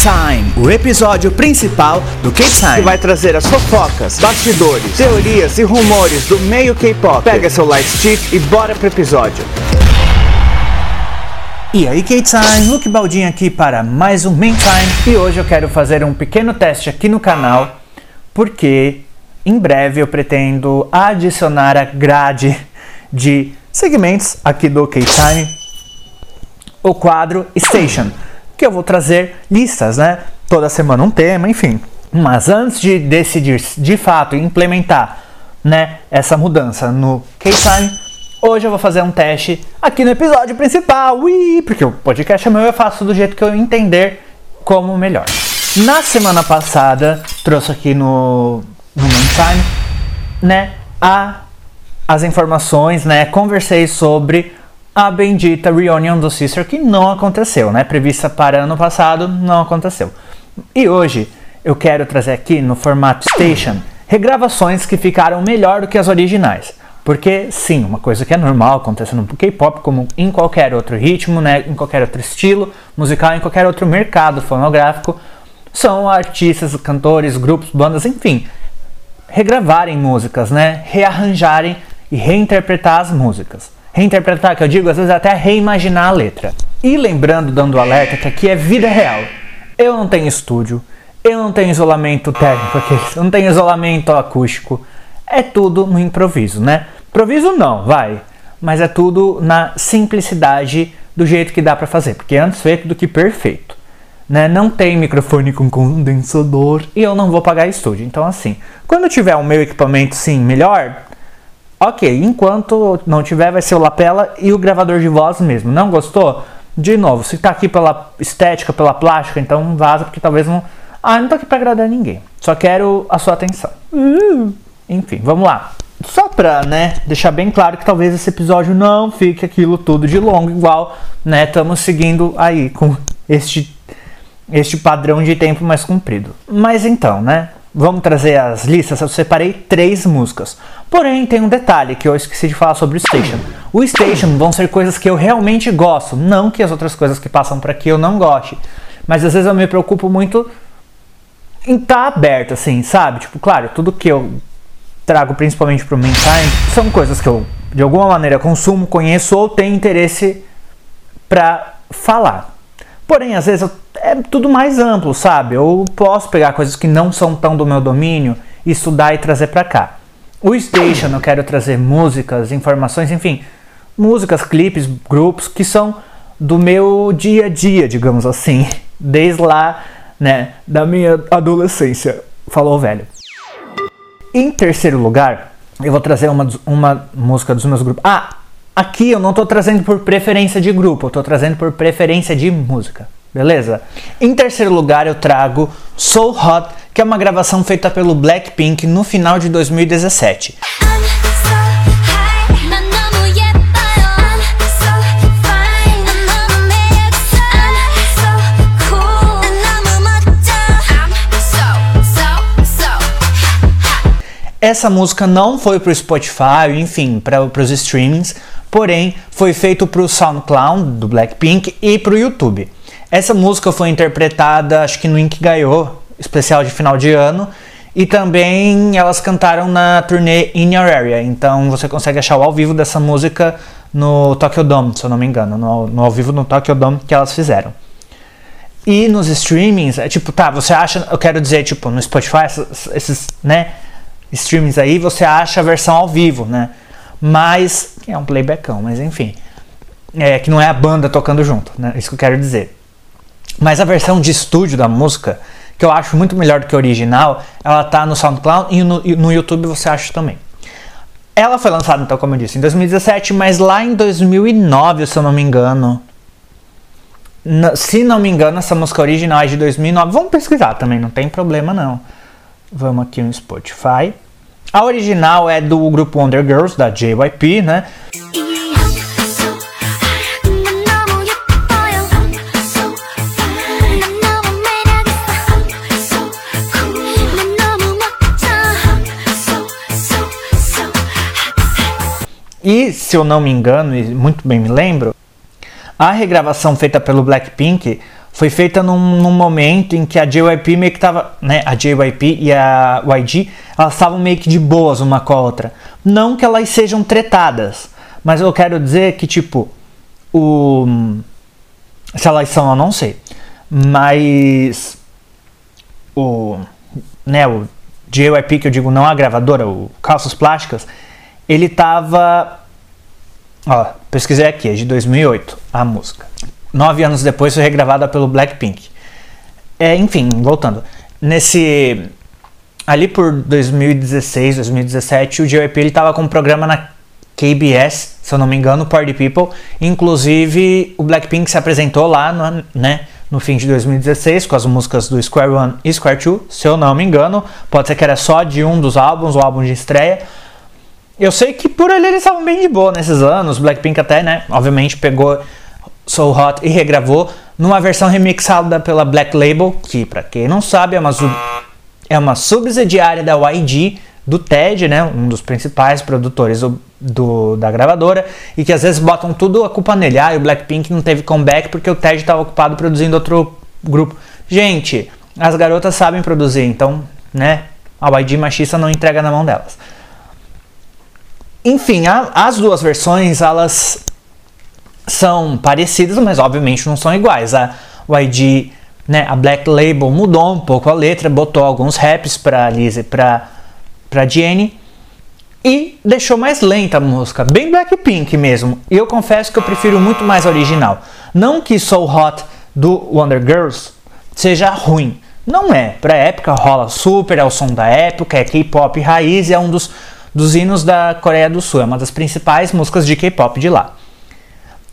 K-Time, o episódio principal do K-Time. Que vai trazer as fofocas, bastidores, teorias e rumores do meio K-pop. Pega seu light stick e bora pro episódio. E aí K-Time, Luke Baldin aqui para mais um Main Time. E hoje eu quero fazer um pequeno teste aqui no canal, porque em breve eu pretendo adicionar a grade de segmentos aqui do K-Time, o quadro Station, que eu vou trazer listas, né? Toda semana um tema, enfim. Mas antes de decidir de fato implementar, né, essa mudança no K-Time, hoje eu vou fazer um teste aqui no episódio principal, Ui, porque o podcast é meu, eu faço do jeito que eu entender como melhor. Na semana passada, trouxe aqui no, no Time, né, a, as informações, né, conversei sobre a bendita reunião do Sister que não aconteceu, né, prevista para ano passado, não aconteceu. E hoje eu quero trazer aqui no formato Station regravações que ficaram melhor do que as originais. Porque sim, uma coisa que é normal acontecer no K-pop, como em qualquer outro ritmo, né, em qualquer outro estilo musical, em qualquer outro mercado fonográfico, são artistas, cantores, grupos, bandas, enfim, regravarem músicas, né, rearranjarem e reinterpretar as músicas. Reinterpretar, que eu digo, às vezes até reimaginar a letra. E lembrando, dando alerta, que aqui é vida real. Eu não tenho estúdio, eu não tenho isolamento técnico aqui, eu não tenho isolamento acústico. É tudo no improviso, né? Improviso não, vai. Mas é tudo na simplicidade do jeito que dá para fazer, porque antes feito do que perfeito. Né? Não tem microfone com condensador e eu não vou pagar estúdio. Então assim, quando tiver o meu equipamento sim melhor, ok. Enquanto não tiver, vai ser o lapela e o gravador de voz mesmo. Não gostou? De novo, se tá aqui pela estética, pela plástica, então vaza porque talvez não. Ah, não tô aqui pra agradar ninguém. Só quero a sua atenção. Uh. Enfim, vamos lá. Só pra, né, deixar bem claro que talvez esse episódio não fique aquilo tudo de longo, igual, né, estamos seguindo aí com este, este padrão de tempo mais comprido. Mas então, né, vamos trazer as listas. Eu separei três músicas. Porém, tem um detalhe que eu esqueci de falar sobre o Station. O Station vão ser coisas que eu realmente gosto, não que as outras coisas que passam por aqui eu não goste. Mas às vezes eu me preocupo muito em estar tá aberto, assim, sabe? Tipo, claro, tudo que eu trago principalmente para o Time são coisas que eu de alguma maneira consumo, conheço ou tenho interesse para falar. Porém, às vezes é tudo mais amplo, sabe? Eu posso pegar coisas que não são tão do meu domínio, estudar e trazer para cá. O Station eu quero trazer músicas, informações, enfim, músicas, clipes, grupos que são do meu dia a dia, digamos assim, desde lá, né, da minha adolescência. Falou velho. Em terceiro lugar, eu vou trazer uma, uma música dos meus grupos. Ah, aqui eu não estou trazendo por preferência de grupo, eu estou trazendo por preferência de música. Beleza? Em terceiro lugar, eu trago So Hot, que é uma gravação feita pelo Blackpink no final de 2017. Essa música não foi para o Spotify, enfim, para os streamings, porém foi feito para o SoundCloud do Blackpink e para o YouTube. Essa música foi interpretada, acho que no Ink Gaiô, especial de final de ano, e também elas cantaram na turnê In Your Area, então você consegue achar o ao vivo dessa música no Tokyo Dome, se eu não me engano, no, no ao vivo no Tokyo Dome que elas fizeram. E nos streamings, é tipo, tá, você acha, eu quero dizer, tipo, no Spotify, esses né, streamings aí, você acha a versão ao vivo, né? Mas é um playbackão, mas enfim. É que não é a banda tocando junto, né? Isso que eu quero dizer. Mas a versão de estúdio da música, que eu acho muito melhor do que a original, ela tá no SoundCloud e no, no YouTube você acha também. Ela foi lançada, então, como eu disse, em 2017, mas lá em 2009, se eu não me engano. Se não me engano, essa música original é de 2009. Vamos pesquisar também, não tem problema não. Vamos aqui no Spotify. A original é do grupo Wonder Girls, da JYP, né? E se eu não me engano, e muito bem me lembro, a regravação feita pelo Blackpink foi feita num, num, momento em que a JYP meio que tava, né, a JYP e a YG, elas estavam meio que de boas uma com a outra. Não que elas sejam tretadas, mas eu quero dizer que tipo o se elas são, eu não sei. Mas o né, o JYP que eu digo não a gravadora, o Calças Plásticas, ele tava ó, pesquisei aqui, é de 2008 a música nove anos depois foi regravada pelo Blackpink. É, enfim, voltando. Nesse. Ali por 2016, 2017, o JYP ele tava com um programa na KBS, se eu não me engano, Party People. Inclusive, o Blackpink se apresentou lá no, né, no fim de 2016 com as músicas do Square One e Square Two, se eu não me engano. Pode ser que era só de um dos álbuns, o álbum de estreia. Eu sei que por ali eles estavam bem de boa nesses anos. Blackpink até, né, obviamente pegou So Hot e regravou numa versão remixada pela Black Label, que para quem não sabe é uma, é uma subsidiária da YG, do TED, né, um dos principais produtores do, do, da gravadora, e que às vezes botam tudo a culpa nele. Ah, o Blackpink não teve comeback porque o TED estava ocupado produzindo outro grupo. Gente, as garotas sabem produzir, então, né, a YG machista não entrega na mão delas. Enfim, a, as duas versões, elas são parecidas, mas obviamente não são iguais. A YG, né, a Black Label mudou um pouco a letra, botou alguns raps para Lizzie, para para Jenny e deixou mais lenta a música, bem Blackpink mesmo. E eu confesso que eu prefiro muito mais a original. Não que So Hot do Wonder Girls seja ruim. Não é. Pra época rola super, é o som da época, é K-pop raiz é um dos, dos hinos da Coreia do Sul. É uma das principais músicas de K-pop de lá.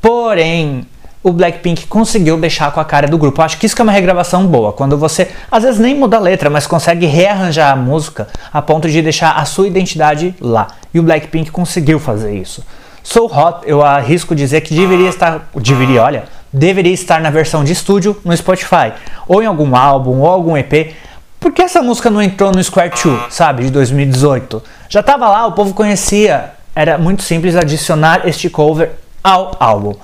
Porém, o Blackpink conseguiu deixar com a cara do grupo. Eu acho que isso que é uma regravação boa, quando você às vezes nem muda a letra, mas consegue rearranjar a música a ponto de deixar a sua identidade lá. E o Blackpink conseguiu fazer isso. So Hot, eu arrisco dizer que deveria estar, deveria, olha, deveria estar na versão de estúdio no Spotify, ou em algum álbum, ou algum EP. Por que essa música não entrou no Square 2, sabe, de 2018? Já estava lá, o povo conhecia. Era muito simples adicionar este cover ao álbum.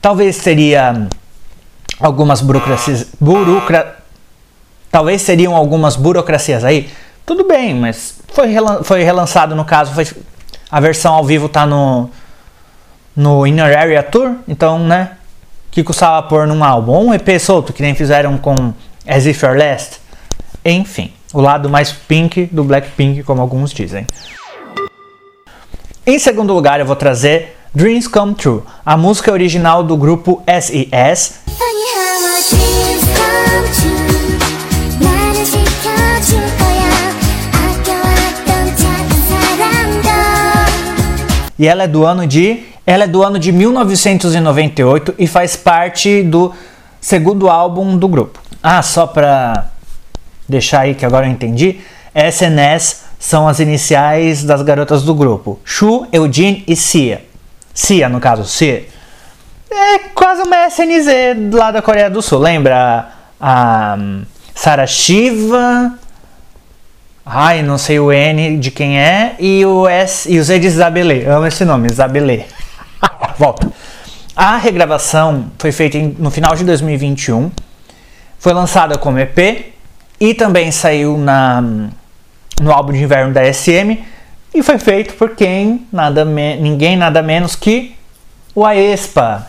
Talvez seria algumas burocracias, burocra, talvez seriam algumas burocracias aí. Tudo bem, mas foi, relan, foi relançado no caso, foi, a versão ao vivo tá no no Inner Area Tour, então, né, que custava pôr num álbum, um EP solto que nem fizeram com As If You're Last. Enfim, o lado mais pink do Blackpink, como alguns dizem. Em segundo lugar, eu vou trazer Dreams Come True, a música original do grupo SES. E ela é do ano de ela é do ano de 1998 e faz parte do segundo álbum do grupo. Ah, só para deixar aí que agora eu entendi, SNS são as iniciais das garotas do grupo: Shu, Eugene e Sia. Cia, no caso, Cia, é quase uma SNZ lá da Coreia do Sul. Lembra a Sarah Shiva? Ai, não sei o N de quem é. E o S e o Z de Isabelê. Amo esse nome, Isabelê. Volta. A regravação foi feita no final de 2021. Foi lançada como EP e também saiu na, no álbum de inverno da SM e foi feito por quem? Nada ninguém nada menos que o Aespa.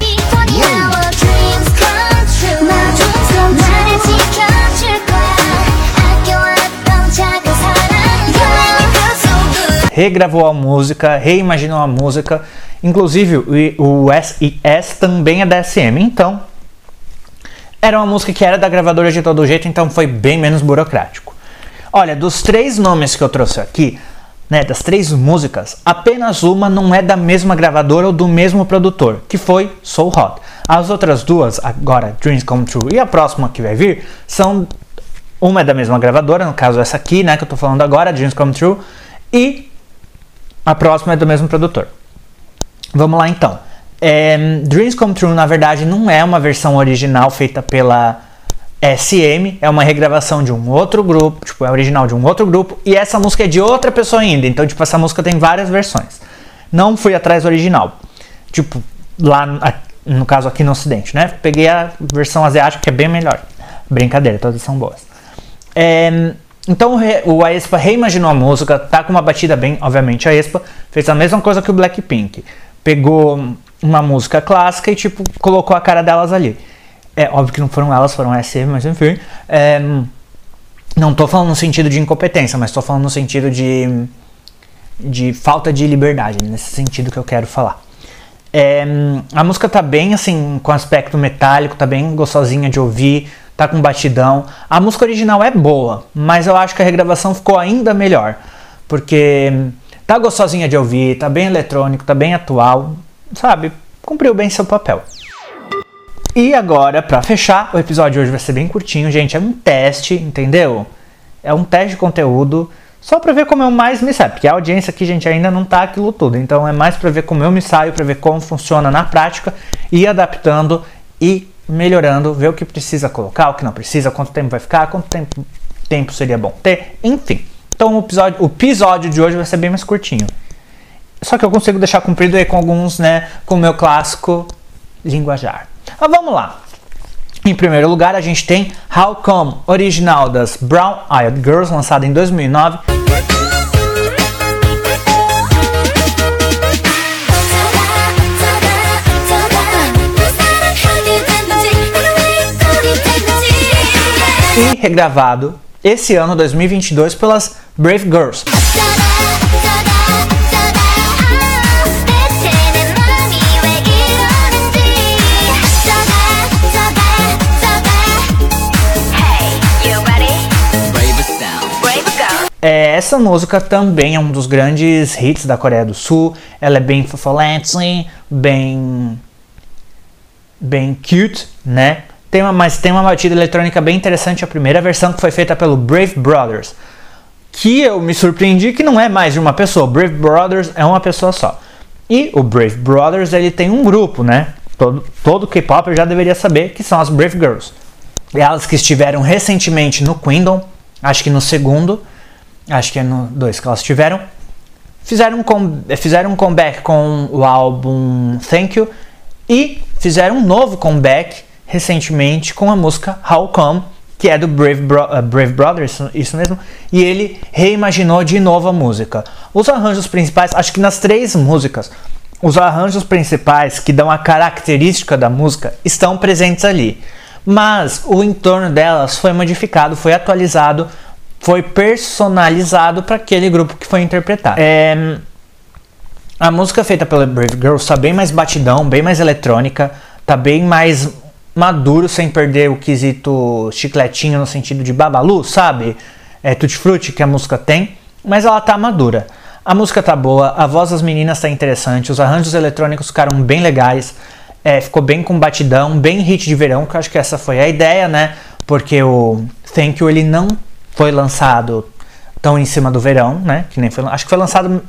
Regravou a música, reimaginou a música. Inclusive o SES também é da SM, então era uma música que era da gravadora de todo jeito, então foi bem menos burocrático. Olha, dos três nomes que eu trouxe aqui, né, das três músicas, apenas uma não é da mesma gravadora ou do mesmo produtor, que foi Soul Hot. As outras duas, agora Dreams Come True e a próxima que vai vir, são uma é da mesma gravadora, no caso essa aqui, né, que eu tô falando agora, Dreams Come True, e a próxima é do mesmo produtor. Vamos lá então. É, Dreams Come True, na verdade, não é uma versão original feita pela SM é uma regravação de um outro grupo, tipo, é original de um outro grupo, e essa música é de outra pessoa ainda. Então, tipo, essa música tem várias versões. Não fui atrás do original. Tipo, lá No caso aqui no ocidente, né? Peguei a versão asiática que é bem melhor. Brincadeira, todas são boas. É, então o Aespa reimaginou a música, tá com uma batida bem, obviamente a Aespa fez a mesma coisa que o Blackpink. Pegou uma música clássica e tipo colocou a cara delas ali. É óbvio que não foram elas, foram a SM, mas enfim. É, não tô falando no sentido de incompetência, mas tô falando no sentido de de falta de liberdade, nesse sentido que eu quero falar. É, a música tá bem assim, com aspecto metálico, tá bem gostosinha de ouvir, tá com batidão. A música original é boa, mas eu acho que a regravação ficou ainda melhor, porque tá gostosinha de ouvir, tá bem eletrônico, tá bem atual, sabe? Cumpriu bem seu papel. E agora, para fechar, o episódio de hoje vai ser bem curtinho, gente. É um teste, entendeu? É um teste de conteúdo. Só para ver como eu mais me saio, porque a audiência aqui, gente, ainda não tá aquilo tudo. Então é mais para ver como eu me saio, para ver como funciona na prática, ir adaptando e melhorando, ver o que precisa colocar, o que não precisa, quanto tempo vai ficar, quanto tempo, tempo seria bom ter, enfim. Então o episódio, o episódio de hoje vai ser bem mais curtinho. Só que eu consigo deixar cumprido aí com alguns, né, com o meu clássico linguajar. Mas vamos lá. Em primeiro lugar, a gente tem How Come, original das Brown Eyed Girls, lançada em 2009. E regravado esse ano 2022 pelas Brave Girls. É, essa música também é um dos grandes hits da Coreia do Sul. Ela é bem fofolente, bem bem cute, né? Tem uma, mas tem uma batida eletrônica bem interessante. A primeira versão que foi feita pelo Brave Brothers, que eu me surpreendi que não é mais de uma pessoa. Brave Brothers é uma pessoa só. E o Brave Brothers ele tem um grupo, né? Todo, todo K-pop já deveria saber que são as Brave Girls. Elas que estiveram recentemente no Kingdom, acho que no segundo acho que é no 2 que elas tiveram, fizeram um, fizeram um comeback com o álbum Thank You e fizeram um novo comeback recentemente com a música How Come, que é do Brave, Bro uh, Brave Brothers, isso mesmo, e ele reimaginou de novo a música. Os arranjos principais, acho que nas três músicas, os arranjos principais que dão a característica da música estão presentes ali. Mas o entorno delas foi modificado, foi atualizado foi personalizado para aquele grupo que foi interpretar. É, a música feita pela Brave Girls está bem mais batidão, bem mais eletrônica, tá bem mais maduro sem perder o quesito chicletinho no sentido de babalu, sabe? É tutti frutti que a música tem, mas ela tá madura. A música tá boa, a voz das meninas tá interessante, os arranjos eletrônicos ficaram bem legais, é, ficou bem com batidão, bem hit de verão, que eu acho que essa foi a ideia, né? Porque o Thank You ele não foi lançado tão em cima do verão, né? Que nem foi, acho que foi lançado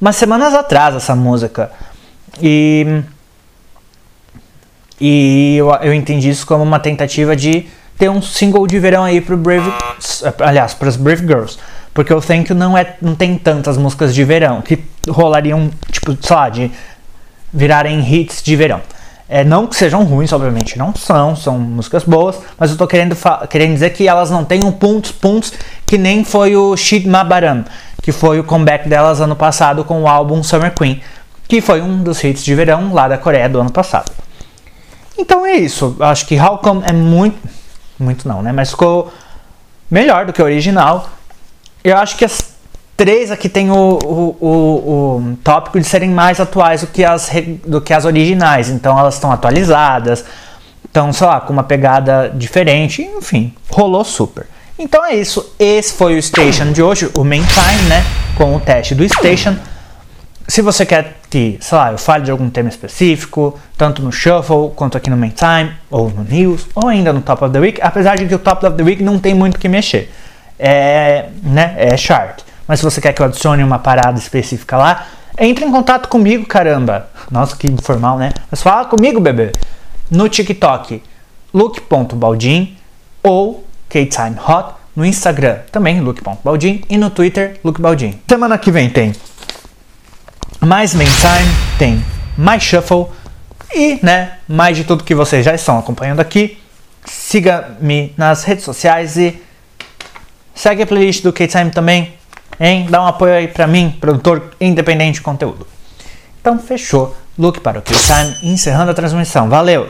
umas semanas atrás essa música. E e eu, eu entendi isso como uma tentativa de ter um single de verão aí pro Brave, aliás, para as Brave Girls, porque o Thank You não é não tem tantas músicas de verão que rolariam tipo, sei lá, de virarem hits de verão. É, não que sejam ruins, obviamente, não são, são músicas boas, mas eu tô querendo, querendo dizer que elas não tenham pontos, pontos, que nem foi o Shid Mabaram, que foi o comeback delas ano passado com o álbum Summer Queen, que foi um dos hits de verão lá da Coreia do ano passado. Então é isso, eu acho que How Come é muito, muito não, né, mas ficou melhor do que o original. Eu acho que as três aqui tem o, o, o, o, tópico de serem mais atuais do que as, do que as originais. Então elas estão atualizadas, estão, sei lá, com uma pegada diferente. Enfim, rolou super. Então é isso. Esse foi o Station de hoje, o main time, né? Com o teste do Station. Se você quer que, sei lá, eu fale de algum tema específico, tanto no Shuffle quanto aqui no Main Time, ou no News, ou ainda no Top of the Week, apesar de que o Top of the Week não tem muito que mexer. É, né, é chart mas se você quer que eu adicione uma parada específica lá, entre em contato comigo, caramba. Nossa, que informal, né? Mas fala comigo, bebê. No TikTok, look.baldin ou KTimeHot. No Instagram, também look.baldin. E no Twitter, lookbaldin. Semana que vem tem mais Main Time, tem mais Shuffle, E, né, mais de tudo que vocês já estão acompanhando aqui, siga-me nas redes sociais e segue a playlist do K-Time também, hein? Dá um apoio aí pra mim, produtor independente de conteúdo. Então, fechou. Look para o K-Time, encerrando a transmissão. Valeu!